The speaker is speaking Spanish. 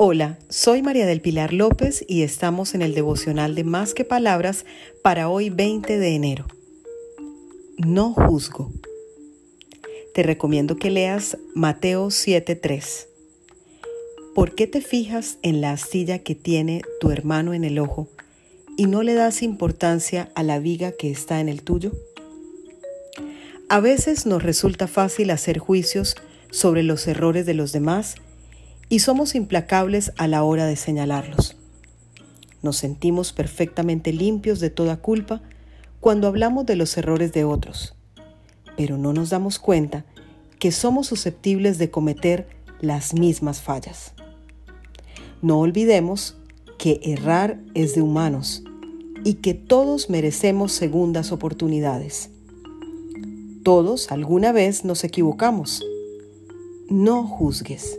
Hola, soy María del Pilar López y estamos en el devocional de Más que Palabras para hoy 20 de enero. No juzgo. Te recomiendo que leas Mateo 7:3. ¿Por qué te fijas en la astilla que tiene tu hermano en el ojo y no le das importancia a la viga que está en el tuyo? A veces nos resulta fácil hacer juicios sobre los errores de los demás y somos implacables a la hora de señalarlos. Nos sentimos perfectamente limpios de toda culpa cuando hablamos de los errores de otros, pero no nos damos cuenta que somos susceptibles de cometer las mismas fallas. No olvidemos que errar es de humanos y que todos merecemos segundas oportunidades. Todos alguna vez nos equivocamos. No juzgues.